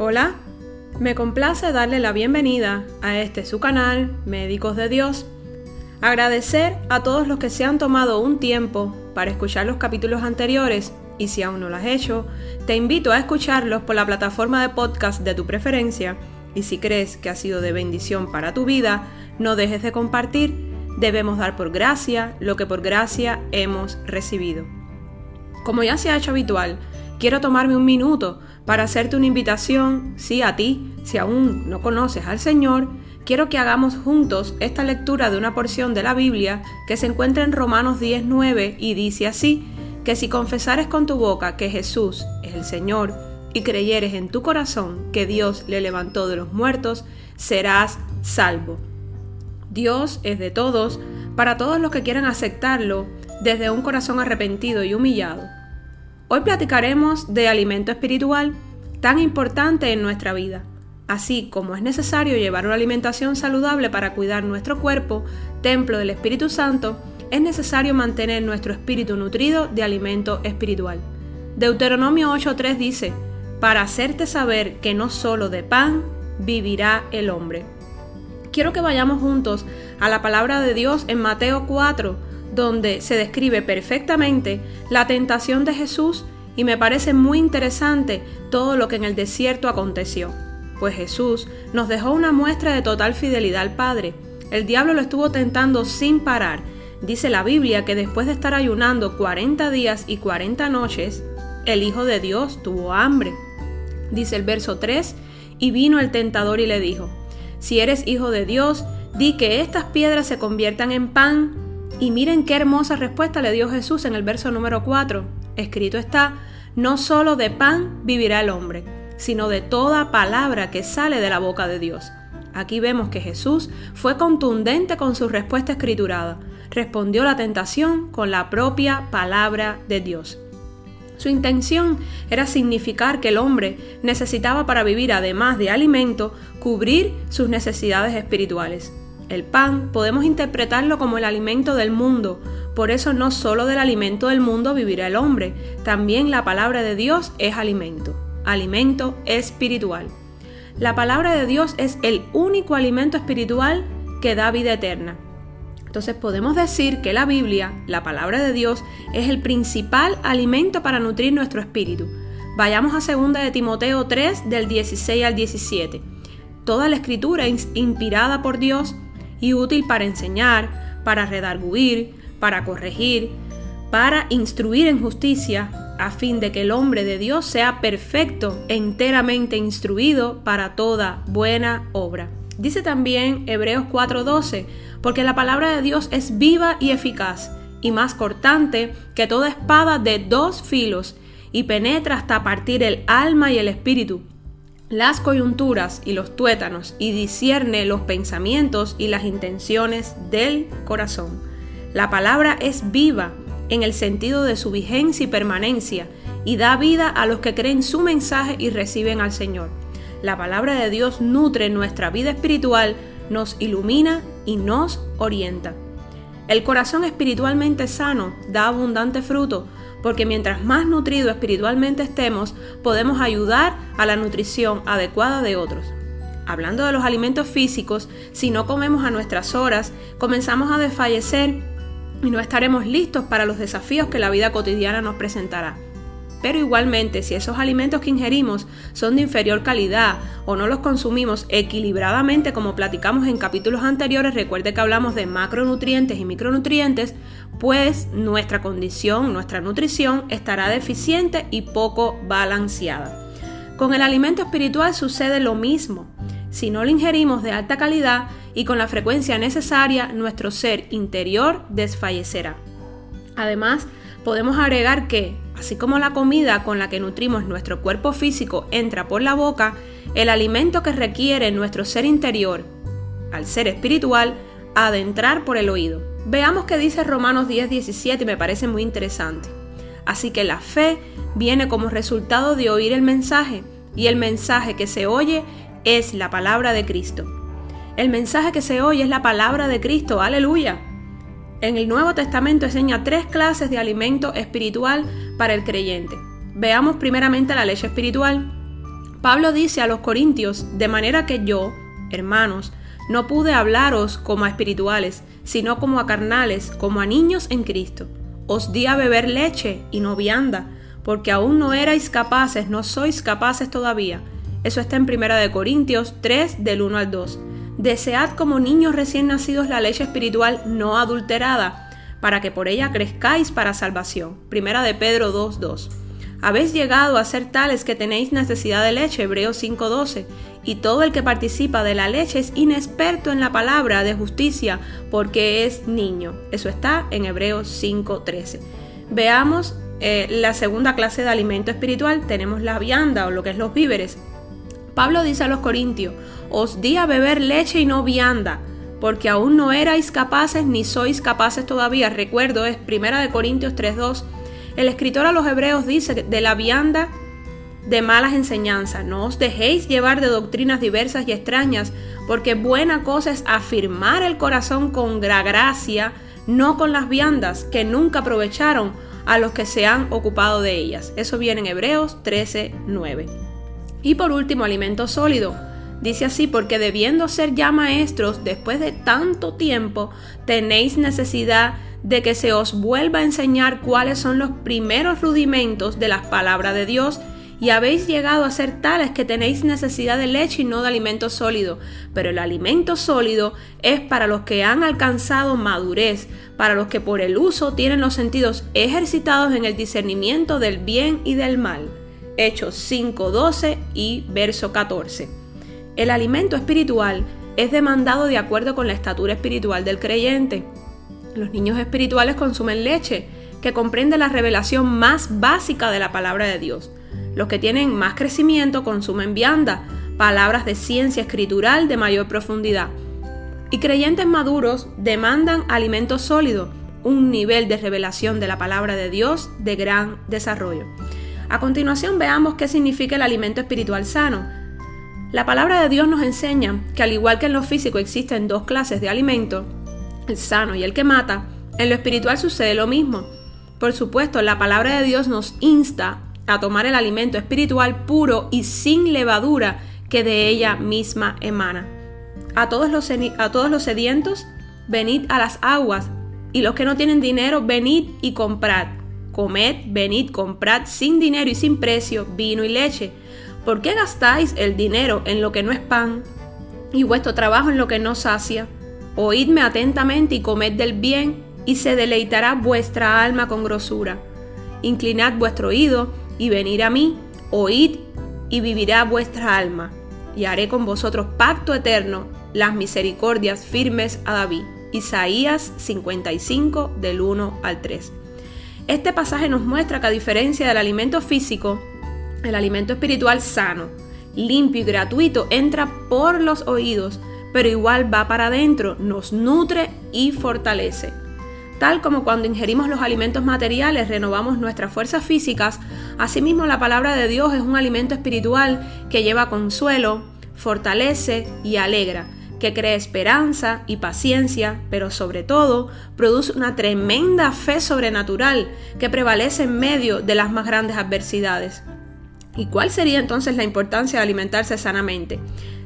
Hola, me complace darle la bienvenida a este su canal, Médicos de Dios. Agradecer a todos los que se han tomado un tiempo para escuchar los capítulos anteriores y si aún no lo has hecho, te invito a escucharlos por la plataforma de podcast de tu preferencia y si crees que ha sido de bendición para tu vida, no dejes de compartir. Debemos dar por gracia lo que por gracia hemos recibido. Como ya se ha hecho habitual, quiero tomarme un minuto para hacerte una invitación, sí a ti, si aún no conoces al Señor, quiero que hagamos juntos esta lectura de una porción de la Biblia que se encuentra en Romanos 10.9 y dice así, que si confesares con tu boca que Jesús es el Señor y creyeres en tu corazón que Dios le levantó de los muertos, serás salvo. Dios es de todos, para todos los que quieran aceptarlo desde un corazón arrepentido y humillado. Hoy platicaremos de alimento espiritual, tan importante en nuestra vida. Así como es necesario llevar una alimentación saludable para cuidar nuestro cuerpo, templo del Espíritu Santo, es necesario mantener nuestro espíritu nutrido de alimento espiritual. Deuteronomio 8.3 dice, para hacerte saber que no solo de pan vivirá el hombre. Quiero que vayamos juntos a la palabra de Dios en Mateo 4, donde se describe perfectamente la tentación de Jesús y me parece muy interesante todo lo que en el desierto aconteció. Pues Jesús nos dejó una muestra de total fidelidad al Padre. El diablo lo estuvo tentando sin parar. Dice la Biblia que después de estar ayunando 40 días y 40 noches, el Hijo de Dios tuvo hambre. Dice el verso 3, y vino el tentador y le dijo, si eres hijo de Dios, di que estas piedras se conviertan en pan. Y miren qué hermosa respuesta le dio Jesús en el verso número 4. Escrito está, no solo de pan vivirá el hombre, sino de toda palabra que sale de la boca de Dios. Aquí vemos que Jesús fue contundente con su respuesta escriturada. Respondió la tentación con la propia palabra de Dios. Su intención era significar que el hombre necesitaba para vivir, además de alimento, cubrir sus necesidades espirituales. El pan podemos interpretarlo como el alimento del mundo, por eso no solo del alimento del mundo vivirá el hombre, también la palabra de Dios es alimento, alimento espiritual. La palabra de Dios es el único alimento espiritual que da vida eterna. Entonces podemos decir que la Biblia, la palabra de Dios, es el principal alimento para nutrir nuestro espíritu. Vayamos a 2 de Timoteo 3 del 16 al 17. Toda la escritura es inspirada por Dios y útil para enseñar, para redarguir, para corregir, para instruir en justicia, a fin de que el hombre de Dios sea perfecto, enteramente instruido para toda buena obra. Dice también Hebreos 4:12, porque la palabra de Dios es viva y eficaz, y más cortante que toda espada de dos filos, y penetra hasta partir el alma y el espíritu, las coyunturas y los tuétanos y discierne los pensamientos y las intenciones del corazón. La palabra es viva en el sentido de su vigencia y permanencia y da vida a los que creen su mensaje y reciben al Señor. La palabra de Dios nutre nuestra vida espiritual, nos ilumina y nos orienta. El corazón espiritualmente sano da abundante fruto porque mientras más nutrido espiritualmente estemos, podemos ayudar a la nutrición adecuada de otros. Hablando de los alimentos físicos, si no comemos a nuestras horas, comenzamos a desfallecer y no estaremos listos para los desafíos que la vida cotidiana nos presentará. Pero igualmente, si esos alimentos que ingerimos son de inferior calidad o no los consumimos equilibradamente como platicamos en capítulos anteriores, recuerde que hablamos de macronutrientes y micronutrientes, pues nuestra condición, nuestra nutrición estará deficiente y poco balanceada. Con el alimento espiritual sucede lo mismo. Si no lo ingerimos de alta calidad y con la frecuencia necesaria, nuestro ser interior desfallecerá. Además, podemos agregar que Así como la comida con la que nutrimos nuestro cuerpo físico entra por la boca, el alimento que requiere nuestro ser interior, al ser espiritual, ha de entrar por el oído. Veamos qué dice Romanos 10, 17 y me parece muy interesante. Así que la fe viene como resultado de oír el mensaje y el mensaje que se oye es la palabra de Cristo. El mensaje que se oye es la palabra de Cristo, aleluya. En el Nuevo Testamento enseña tres clases de alimento espiritual para el creyente. Veamos primeramente la leche espiritual. Pablo dice a los corintios, de manera que yo, hermanos, no pude hablaros como a espirituales, sino como a carnales, como a niños en Cristo. Os di a beber leche y no vianda, porque aún no erais capaces, no sois capaces todavía. Eso está en 1 Corintios 3 del 1 al 2. Desead como niños recién nacidos la leche espiritual no adulterada, para que por ella crezcáis para salvación. Primera de Pedro 2.2. Habéis llegado a ser tales que tenéis necesidad de leche, Hebreos 5.12, y todo el que participa de la leche es inexperto en la palabra de justicia porque es niño. Eso está en Hebreos 5.13. Veamos eh, la segunda clase de alimento espiritual. Tenemos la vianda o lo que es los víveres. Pablo dice a los corintios, os di a beber leche y no vianda, porque aún no erais capaces ni sois capaces todavía. Recuerdo, es Primera de Corintios 3.2 el escritor a los hebreos dice de la vianda de malas enseñanzas, no os dejéis llevar de doctrinas diversas y extrañas, porque buena cosa es afirmar el corazón con gracia, no con las viandas que nunca aprovecharon a los que se han ocupado de ellas. Eso viene en Hebreos 13:9. Y por último, alimento sólido. Dice así, porque debiendo ser ya maestros después de tanto tiempo, tenéis necesidad de que se os vuelva a enseñar cuáles son los primeros rudimentos de las palabras de Dios y habéis llegado a ser tales que tenéis necesidad de leche y no de alimento sólido. Pero el alimento sólido es para los que han alcanzado madurez, para los que por el uso tienen los sentidos ejercitados en el discernimiento del bien y del mal. Hechos 5.12 y verso 14. El alimento espiritual es demandado de acuerdo con la estatura espiritual del creyente. Los niños espirituales consumen leche, que comprende la revelación más básica de la palabra de Dios. Los que tienen más crecimiento consumen vianda, palabras de ciencia escritural de mayor profundidad. Y creyentes maduros demandan alimento sólido, un nivel de revelación de la palabra de Dios de gran desarrollo. A continuación veamos qué significa el alimento espiritual sano. La palabra de Dios nos enseña que al igual que en lo físico existen dos clases de alimento, el sano y el que mata, en lo espiritual sucede lo mismo. Por supuesto, la palabra de Dios nos insta a tomar el alimento espiritual puro y sin levadura que de ella misma emana. A todos los, sedientos, venid a las aguas, y los que no tienen dinero, venid y comprad. Comed, venid, comprad sin dinero y sin precio vino y leche. ¿Por qué gastáis el dinero en lo que no es pan y vuestro trabajo en lo que no sacia? Oídme atentamente y comed del bien, y se deleitará vuestra alma con grosura. Inclinad vuestro oído y venid a mí, oíd y vivirá vuestra alma, y haré con vosotros pacto eterno, las misericordias firmes a David. Isaías 55 del 1 al 3. Este pasaje nos muestra que a diferencia del alimento físico, el alimento espiritual sano, limpio y gratuito entra por los oídos pero igual va para adentro, nos nutre y fortalece. Tal como cuando ingerimos los alimentos materiales renovamos nuestras fuerzas físicas, asimismo la palabra de Dios es un alimento espiritual que lleva consuelo, fortalece y alegra, que crea esperanza y paciencia, pero sobre todo produce una tremenda fe sobrenatural que prevalece en medio de las más grandes adversidades. ¿Y cuál sería entonces la importancia de alimentarse sanamente?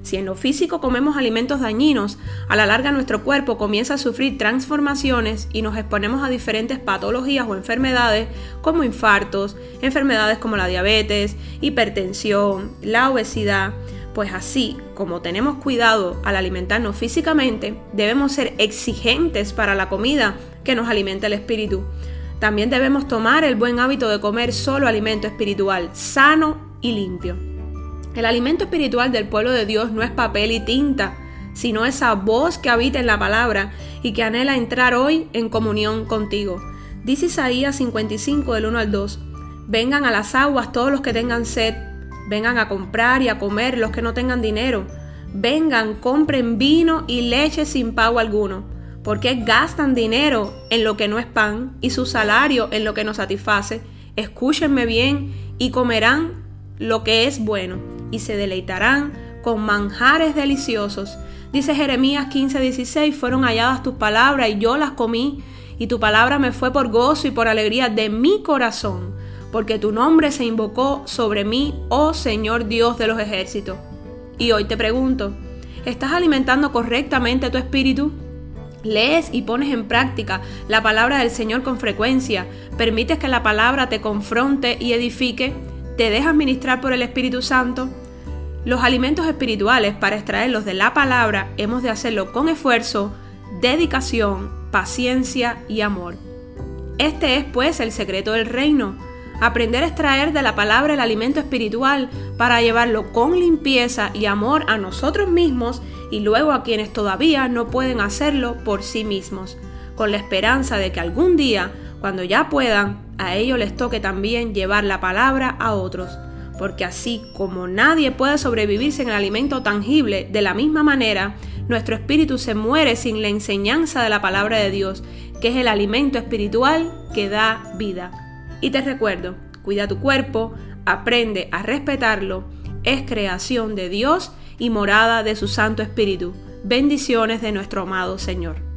Si en lo físico comemos alimentos dañinos, a la larga nuestro cuerpo comienza a sufrir transformaciones y nos exponemos a diferentes patologías o enfermedades como infartos, enfermedades como la diabetes, hipertensión, la obesidad. Pues así como tenemos cuidado al alimentarnos físicamente, debemos ser exigentes para la comida que nos alimenta el espíritu. También debemos tomar el buen hábito de comer solo alimento espiritual, sano y limpio. El alimento espiritual del pueblo de Dios no es papel y tinta, sino esa voz que habita en la palabra y que anhela entrar hoy en comunión contigo. Dice Isaías 55 del 1 al 2, vengan a las aguas todos los que tengan sed, vengan a comprar y a comer los que no tengan dinero, vengan, compren vino y leche sin pago alguno, porque gastan dinero en lo que no es pan y su salario en lo que no satisface. Escúchenme bien y comerán lo que es bueno y se deleitarán con manjares deliciosos. Dice Jeremías 15:16, fueron halladas tus palabras y yo las comí, y tu palabra me fue por gozo y por alegría de mi corazón, porque tu nombre se invocó sobre mí, oh Señor Dios de los ejércitos. Y hoy te pregunto, ¿estás alimentando correctamente tu espíritu? Lees y pones en práctica la palabra del Señor con frecuencia, permites que la palabra te confronte y edifique, te dejas ministrar por el Espíritu Santo. Los alimentos espirituales, para extraerlos de la palabra, hemos de hacerlo con esfuerzo, dedicación, paciencia y amor. Este es pues el secreto del reino, aprender a extraer de la palabra el alimento espiritual para llevarlo con limpieza y amor a nosotros mismos y luego a quienes todavía no pueden hacerlo por sí mismos, con la esperanza de que algún día, cuando ya puedan, a ellos les toque también llevar la palabra a otros, porque así como nadie puede sobrevivir sin el alimento tangible, de la misma manera, nuestro espíritu se muere sin la enseñanza de la palabra de Dios, que es el alimento espiritual que da vida. Y te recuerdo, cuida tu cuerpo, aprende a respetarlo, es creación de Dios y morada de su Santo Espíritu. Bendiciones de nuestro amado Señor.